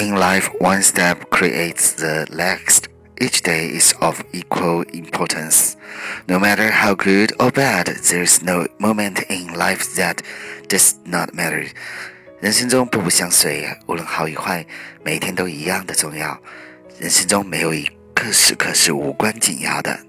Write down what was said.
In life, one step creates the next. Each day is of equal importance. No matter how good or bad, there is no moment in life that does not matter. 人生中步步相随，无论好与坏，每一天都一样的重要。人生中没有一刻时刻是无关紧要的。